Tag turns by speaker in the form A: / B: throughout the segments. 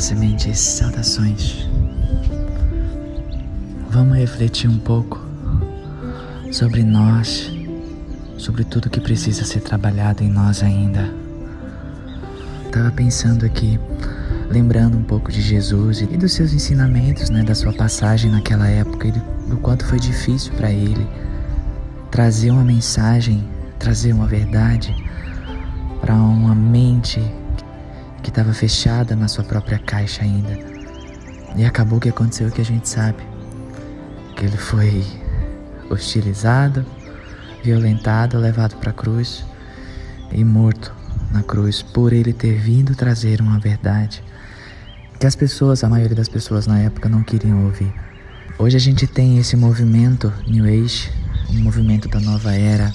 A: Sementes, saudações. Vamos refletir um pouco sobre nós, sobre tudo que precisa ser trabalhado em nós ainda. Tava pensando aqui, lembrando um pouco de Jesus e dos seus ensinamentos, né, da sua passagem naquela época e do, do quanto foi difícil para ele trazer uma mensagem, trazer uma verdade para uma mente que estava fechada na sua própria caixa ainda. E acabou que aconteceu o que a gente sabe. Que ele foi hostilizado, violentado, levado para a cruz e morto na cruz por ele ter vindo trazer uma verdade que as pessoas, a maioria das pessoas na época não queriam ouvir. Hoje a gente tem esse movimento New Age, um movimento da nova era,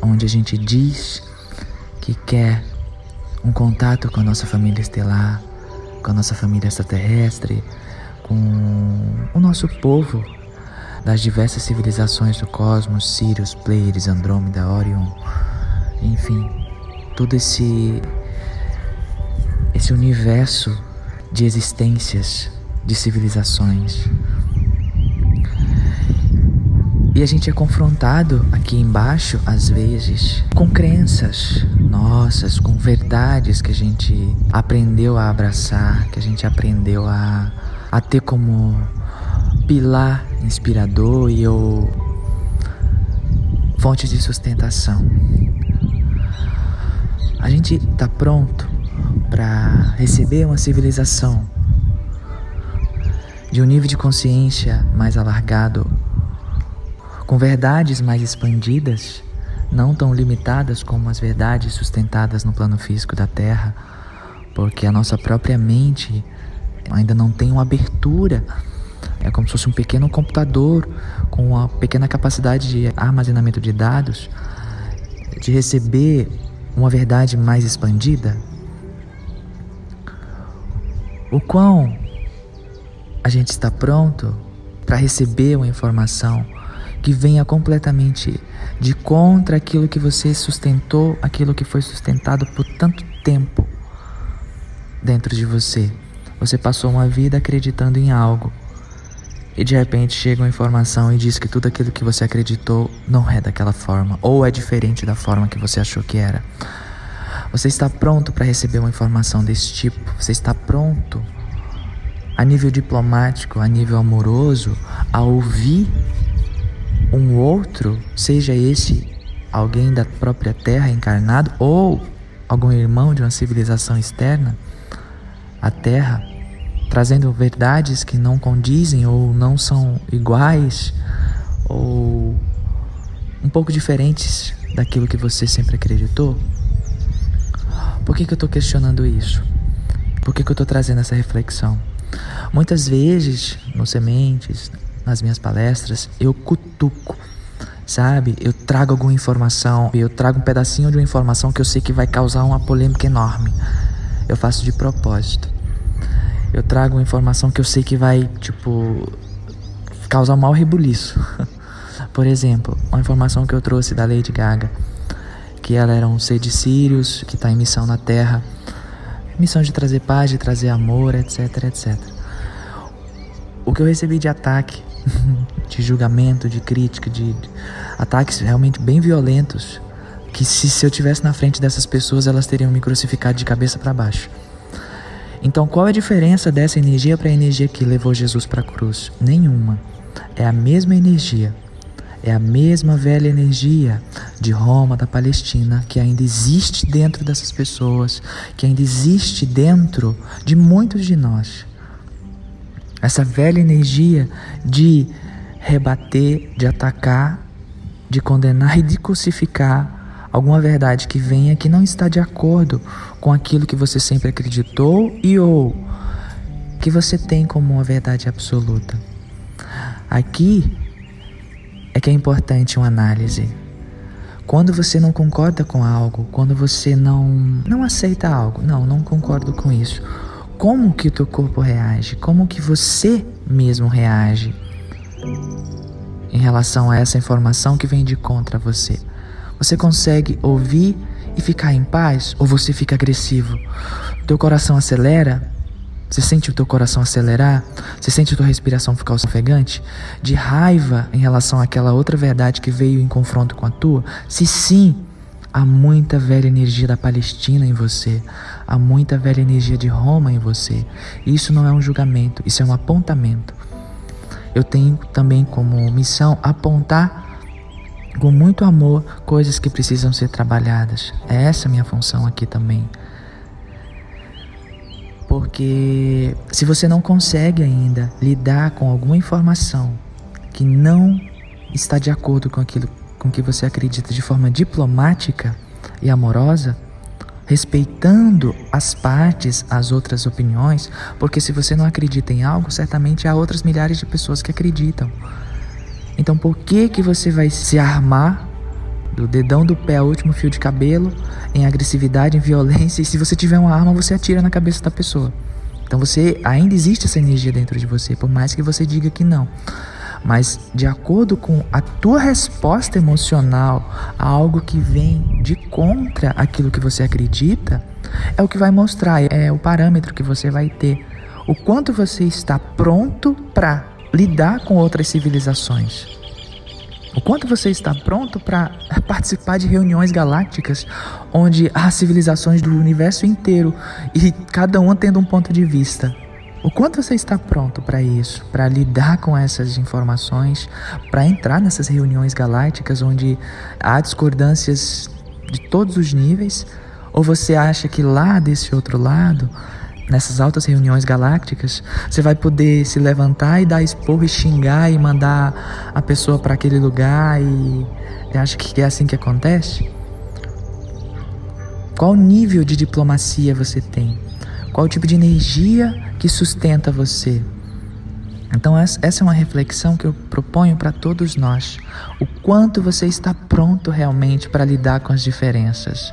A: onde a gente diz que quer um contato com a nossa família estelar, com a nossa família extraterrestre, com o nosso povo das diversas civilizações do cosmos, Sirius, Pleiades, Andrômeda, Orion, enfim, todo esse esse universo de existências, de civilizações. E a gente é confrontado aqui embaixo, às vezes, com crenças nossas, com verdades que a gente aprendeu a abraçar, que a gente aprendeu a, a ter como pilar inspirador e ou fonte de sustentação. A gente está pronto para receber uma civilização de um nível de consciência mais alargado com verdades mais expandidas, não tão limitadas como as verdades sustentadas no plano físico da Terra, porque a nossa própria mente ainda não tem uma abertura. É como se fosse um pequeno computador com uma pequena capacidade de armazenamento de dados, de receber uma verdade mais expandida. O quão a gente está pronto para receber uma informação que venha completamente de contra aquilo que você sustentou, aquilo que foi sustentado por tanto tempo dentro de você. Você passou uma vida acreditando em algo e de repente chega uma informação e diz que tudo aquilo que você acreditou não é daquela forma ou é diferente da forma que você achou que era. Você está pronto para receber uma informação desse tipo? Você está pronto a nível diplomático, a nível amoroso, a ouvir um outro, seja esse alguém da própria terra encarnado ou algum irmão de uma civilização externa à terra, trazendo verdades que não condizem ou não são iguais ou um pouco diferentes daquilo que você sempre acreditou? Por que, que eu estou questionando isso? Por que, que eu estou trazendo essa reflexão? Muitas vezes, no Sementes, nas minhas palestras, eu cutuco, sabe? Eu trago alguma informação, eu trago um pedacinho de uma informação que eu sei que vai causar uma polêmica enorme. Eu faço de propósito. Eu trago uma informação que eu sei que vai, tipo, causar um mau rebuliço. Por exemplo, uma informação que eu trouxe da Lady Gaga, que ela era um ser de Sirius, que está em missão na Terra, missão de trazer paz, de trazer amor, etc, etc. O que eu recebi de ataque de julgamento, de crítica, de, ataques realmente bem violentos, que se, se eu tivesse na frente dessas pessoas, elas teriam me crucificado de cabeça para baixo. Então, qual é a diferença dessa energia para a energia que levou Jesus para a cruz? Nenhuma. É a mesma energia. É a mesma velha energia de Roma, da Palestina, que ainda existe dentro dessas pessoas, que ainda existe dentro de muitos de nós. Essa velha energia de rebater, de atacar, de condenar e de crucificar alguma verdade que venha que não está de acordo com aquilo que você sempre acreditou e ou que você tem como uma verdade absoluta. Aqui é que é importante uma análise. Quando você não concorda com algo, quando você não não aceita algo, não, não concordo com isso como que o teu corpo reage, como que você mesmo reage em relação a essa informação que vem de contra você. Você consegue ouvir e ficar em paz ou você fica agressivo? Teu coração acelera? Você sente o teu coração acelerar? Você sente a tua respiração ficar ofegante? De raiva em relação àquela outra verdade que veio em confronto com a tua? Se sim, há muita velha energia da Palestina em você. Há muita velha energia de Roma em você. Isso não é um julgamento, isso é um apontamento. Eu tenho também como missão apontar com muito amor coisas que precisam ser trabalhadas. É essa minha função aqui também. Porque se você não consegue ainda lidar com alguma informação que não está de acordo com aquilo com que você acredita de forma diplomática e amorosa, respeitando as partes, as outras opiniões, porque se você não acredita em algo, certamente há outras milhares de pessoas que acreditam. Então, por que que você vai se armar do dedão do pé ao último fio de cabelo, em agressividade, em violência, e se você tiver uma arma, você atira na cabeça da pessoa. Então você ainda existe essa energia dentro de você, por mais que você diga que não. Mas de acordo com a tua resposta emocional a algo que vem de contra aquilo que você acredita, é o que vai mostrar, é o parâmetro que você vai ter. O quanto você está pronto para lidar com outras civilizações. O quanto você está pronto para participar de reuniões galácticas onde há civilizações do universo inteiro e cada uma tendo um ponto de vista? O quanto você está pronto para isso, para lidar com essas informações, para entrar nessas reuniões galácticas onde há discordâncias de todos os níveis? Ou você acha que lá desse outro lado nessas altas reuniões galácticas, você vai poder se levantar e dar esporro e xingar e mandar a pessoa para aquele lugar e acha que é assim que acontece? Qual nível de diplomacia você tem? Qual tipo de energia que sustenta você? Então, essa é uma reflexão que eu proponho para todos nós. O quanto você está pronto realmente para lidar com as diferenças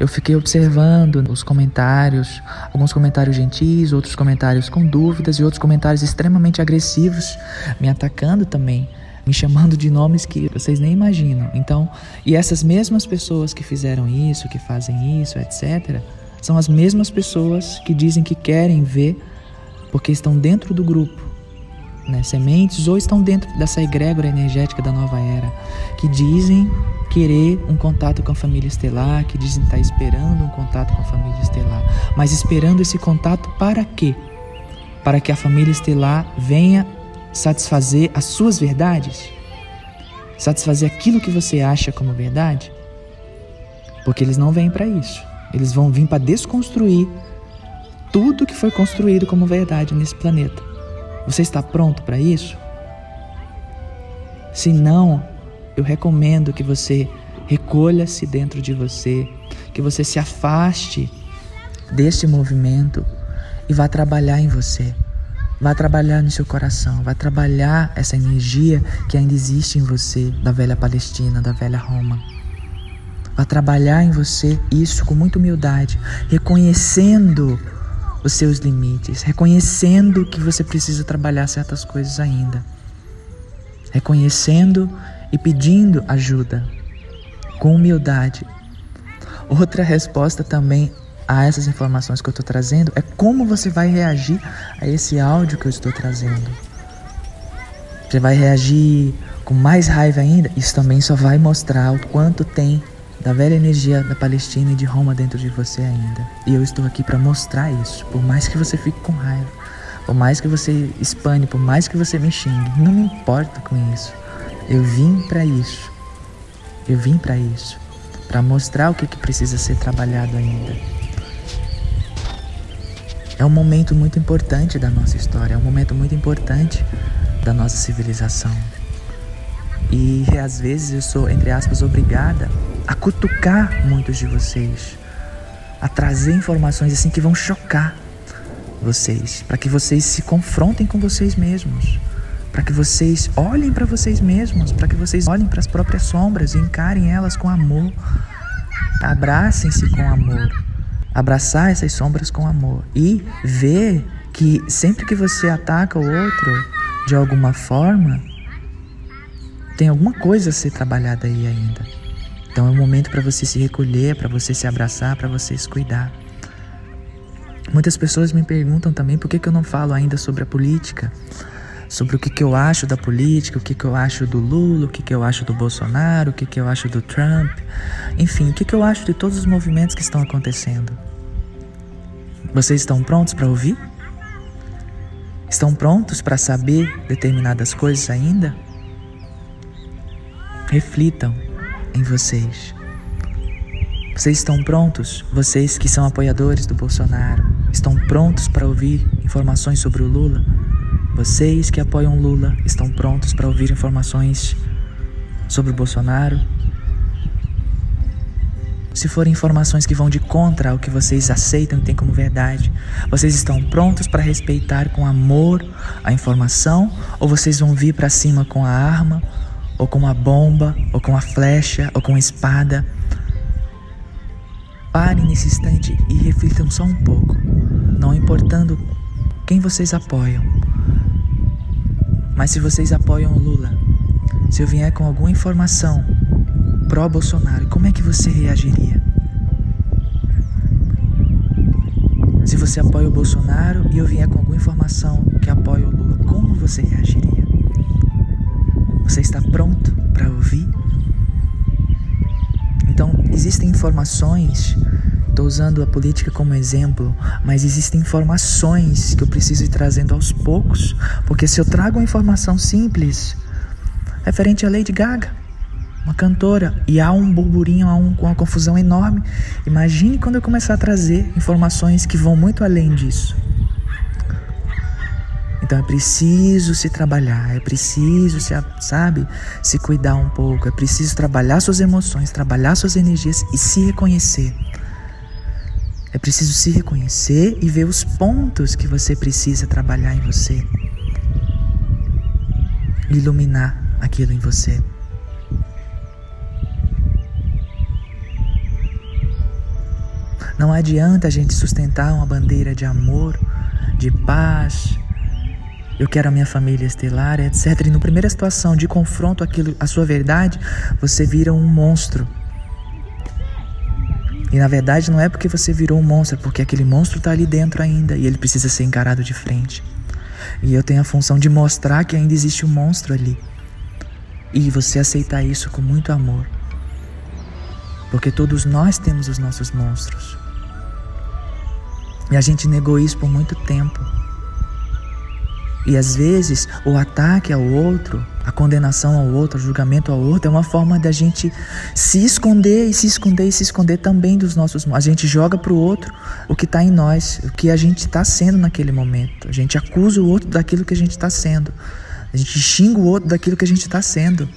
A: eu fiquei observando os comentários, alguns comentários gentis, outros comentários com dúvidas e outros comentários extremamente agressivos, me atacando também, me chamando de nomes que vocês nem imaginam. Então, e essas mesmas pessoas que fizeram isso, que fazem isso, etc., são as mesmas pessoas que dizem que querem ver porque estão dentro do grupo né, sementes ou estão dentro dessa egrégora energética da nova era, que dizem querer um contato com a família estelar, que dizem estar esperando um contato com a família estelar, mas esperando esse contato para quê? Para que a família estelar venha satisfazer as suas verdades? Satisfazer aquilo que você acha como verdade? Porque eles não vêm para isso. Eles vão vir para desconstruir tudo que foi construído como verdade nesse planeta. Você está pronto para isso? Se não, eu recomendo que você recolha-se dentro de você, que você se afaste desse movimento e vá trabalhar em você. Vá trabalhar no seu coração, vá trabalhar essa energia que ainda existe em você, da velha Palestina, da velha Roma. Vá trabalhar em você isso com muita humildade, reconhecendo os seus limites, reconhecendo que você precisa trabalhar certas coisas ainda, reconhecendo e pedindo ajuda com humildade. Outra resposta também a essas informações que eu estou trazendo é como você vai reagir a esse áudio que eu estou trazendo. Você vai reagir com mais raiva ainda? Isso também só vai mostrar o quanto tem da velha energia da Palestina e de Roma dentro de você ainda. E eu estou aqui para mostrar isso. Por mais que você fique com raiva, por mais que você espane, por mais que você me xingue, não me importa com isso. Eu vim para isso. Eu vim para isso, para mostrar o que, que precisa ser trabalhado ainda. É um momento muito importante da nossa história, é um momento muito importante da nossa civilização. E às vezes eu sou, entre aspas, obrigada a cutucar muitos de vocês, a trazer informações assim que vão chocar vocês, para que vocês se confrontem com vocês mesmos, para que vocês olhem para vocês mesmos, para que vocês olhem para as próprias sombras e encarem elas com amor. Abracem-se com amor. Abraçar essas sombras com amor e ver que sempre que você ataca o outro de alguma forma, tem alguma coisa a ser trabalhada aí ainda. Então é um momento para você se recolher, para você se abraçar, para você se cuidar. Muitas pessoas me perguntam também por que, que eu não falo ainda sobre a política, sobre o que, que eu acho da política, o que, que eu acho do Lula, o que, que eu acho do Bolsonaro, o que, que eu acho do Trump, enfim, o que, que eu acho de todos os movimentos que estão acontecendo. Vocês estão prontos para ouvir? Estão prontos para saber determinadas coisas ainda? Reflitam em vocês. Vocês estão prontos? Vocês que são apoiadores do Bolsonaro, estão prontos para ouvir informações sobre o Lula? Vocês que apoiam Lula, estão prontos para ouvir informações sobre o Bolsonaro? Se forem informações que vão de contra ao que vocês aceitam e têm como verdade, vocês estão prontos para respeitar com amor a informação ou vocês vão vir para cima com a arma, ou com a bomba, ou com a flecha, ou com a espada? Parem nesse instante e reflitam só um pouco, não importando quem vocês apoiam. Mas se vocês apoiam o Lula, se eu vier com alguma informação pró-Bolsonaro, como é que você reagiria? Se você apoia o Bolsonaro e eu vier com alguma informação que apoia o Lula, como você reagiria? Você está pronto para ouvir? Então, existem informações, estou usando a política como exemplo, mas existem informações que eu preciso ir trazendo aos poucos, porque se eu trago uma informação simples, referente à Lady Gaga, uma cantora, e há um burburinho, há um, uma confusão enorme, imagine quando eu começar a trazer informações que vão muito além disso. Então é preciso se trabalhar, é preciso se, sabe, se cuidar um pouco, é preciso trabalhar suas emoções, trabalhar suas energias e se reconhecer. É preciso se reconhecer e ver os pontos que você precisa trabalhar em você. Iluminar aquilo em você. Não adianta a gente sustentar uma bandeira de amor, de paz, eu quero a minha família estelar, etc. E na primeira situação de confronto aquilo, a sua verdade, você vira um monstro. E na verdade não é porque você virou um monstro, é porque aquele monstro está ali dentro ainda e ele precisa ser encarado de frente. E eu tenho a função de mostrar que ainda existe um monstro ali. E você aceitar isso com muito amor. Porque todos nós temos os nossos monstros. E a gente negou isso por muito tempo. E às vezes o ataque ao outro, a condenação ao outro, o julgamento ao outro é uma forma da gente se esconder e se esconder e se esconder também dos nossos. A gente joga para o outro o que está em nós, o que a gente está sendo naquele momento. A gente acusa o outro daquilo que a gente está sendo. A gente xinga o outro daquilo que a gente está sendo.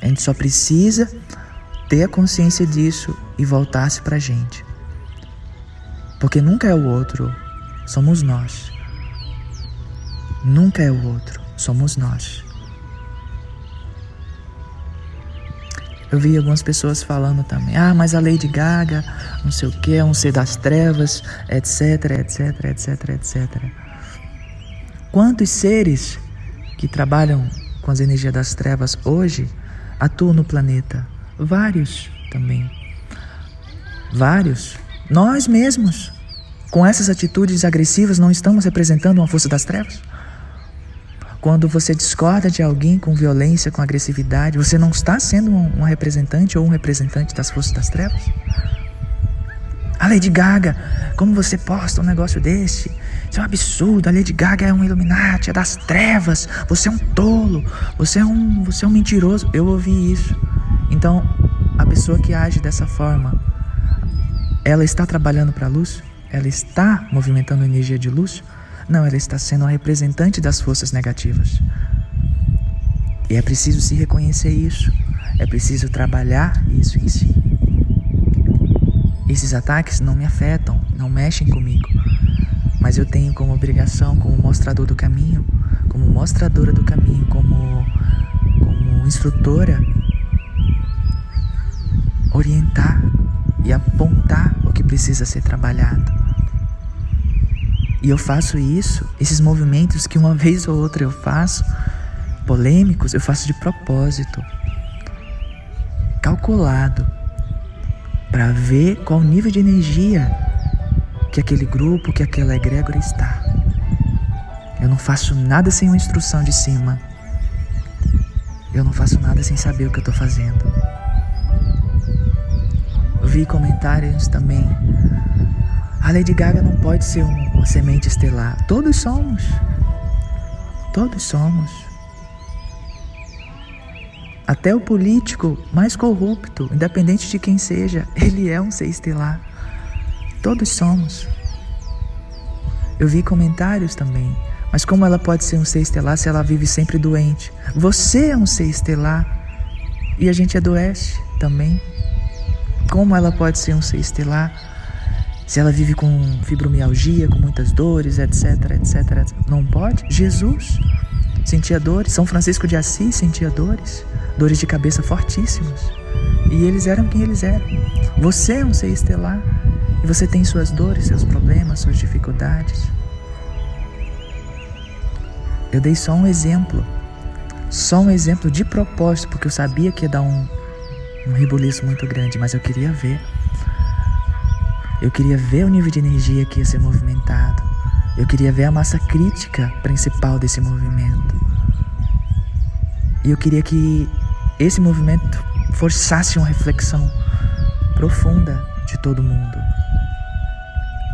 A: A gente só precisa ter a consciência disso e voltar-se para a gente. Porque nunca é o outro somos nós. Nunca é o outro, somos nós. Eu vi algumas pessoas falando também, ah, mas a Lady Gaga, não sei o que, é um ser das trevas, etc, etc, etc, etc. Quantos seres que trabalham com as energias das trevas hoje atuam no planeta? Vários também. Vários. Nós mesmos. Com essas atitudes agressivas, não estamos representando uma força das trevas? Quando você discorda de alguém com violência, com agressividade, você não está sendo um representante ou um representante das forças das trevas? A Lady Gaga, como você posta um negócio desse? Isso é um absurdo. A Lady Gaga é um Illuminati, é das trevas. Você é um tolo. Você é um, você é um mentiroso. Eu ouvi isso. Então, a pessoa que age dessa forma, ela está trabalhando para a luz? Ela está movimentando energia de luz? Não, ela está sendo a representante das forças negativas. E é preciso se reconhecer isso. É preciso trabalhar isso em si. Esses ataques não me afetam, não mexem comigo. Mas eu tenho como obrigação, como mostrador do caminho, como mostradora do caminho, como, como instrutora, orientar precisa ser trabalhado. E eu faço isso, esses movimentos que uma vez ou outra eu faço, polêmicos, eu faço de propósito, calculado. para ver qual nível de energia que aquele grupo, que aquela egrégora está. Eu não faço nada sem uma instrução de cima. Eu não faço nada sem saber o que eu estou fazendo. Vi comentários também. A Lady Gaga não pode ser uma semente estelar. Todos somos. Todos somos. Até o político mais corrupto, independente de quem seja, ele é um ser estelar. Todos somos. Eu vi comentários também. Mas como ela pode ser um ser estelar se ela vive sempre doente? Você é um ser estelar e a gente adoece também. Como ela pode ser um ser estelar se ela vive com fibromialgia, com muitas dores, etc, etc, etc. Não pode? Jesus sentia dores. São Francisco de Assis sentia dores dores de cabeça fortíssimas. E eles eram quem eles eram. Você é um ser estelar e você tem suas dores, seus problemas, suas dificuldades. Eu dei só um exemplo, só um exemplo de propósito, porque eu sabia que ia dar um, um rebuliço muito grande, mas eu queria ver. Eu queria ver o nível de energia que ia ser movimentado. Eu queria ver a massa crítica principal desse movimento. E eu queria que esse movimento forçasse uma reflexão profunda de todo mundo,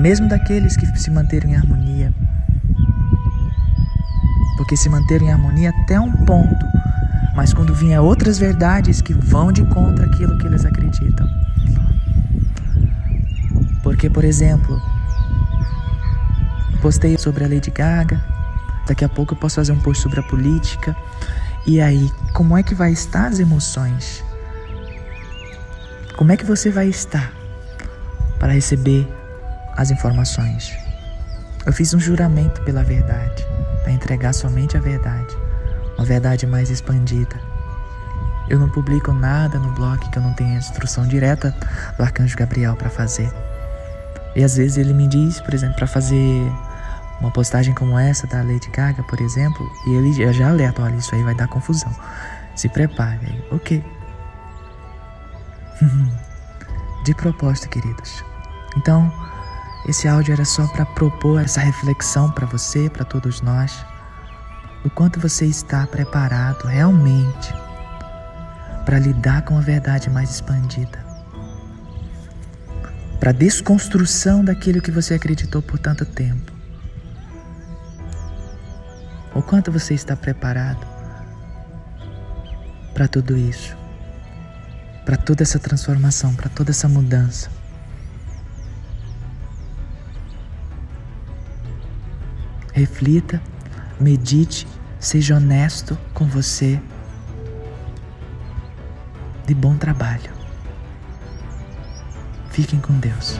A: mesmo daqueles que se manteram em harmonia. Porque se manteram em harmonia até um ponto, mas quando vinha outras verdades que vão de contra aquilo que eles acreditam. Porque, por exemplo, postei sobre a Lady Gaga, daqui a pouco eu posso fazer um post sobre a política. E aí, como é que vai estar as emoções? Como é que você vai estar para receber as informações? Eu fiz um juramento pela verdade, para entregar somente a verdade, uma verdade mais expandida. Eu não publico nada no blog que eu não tenha instrução direta do arcanjo Gabriel para fazer. E às vezes ele me diz, por exemplo, para fazer uma postagem como essa da Lady Gaga, por exemplo, e ele já alerta, olha, isso aí vai dar confusão. Se prepare. Ok. De propósito, queridos. Então, esse áudio era só para propor essa reflexão para você, para todos nós. O quanto você está preparado realmente para lidar com a verdade mais expandida. Para a desconstrução daquilo que você acreditou por tanto tempo o quanto você está preparado para tudo isso, para toda essa transformação, para toda essa mudança. Reflita, medite, seja honesto com você. De bom trabalho. Fiquem com Deus.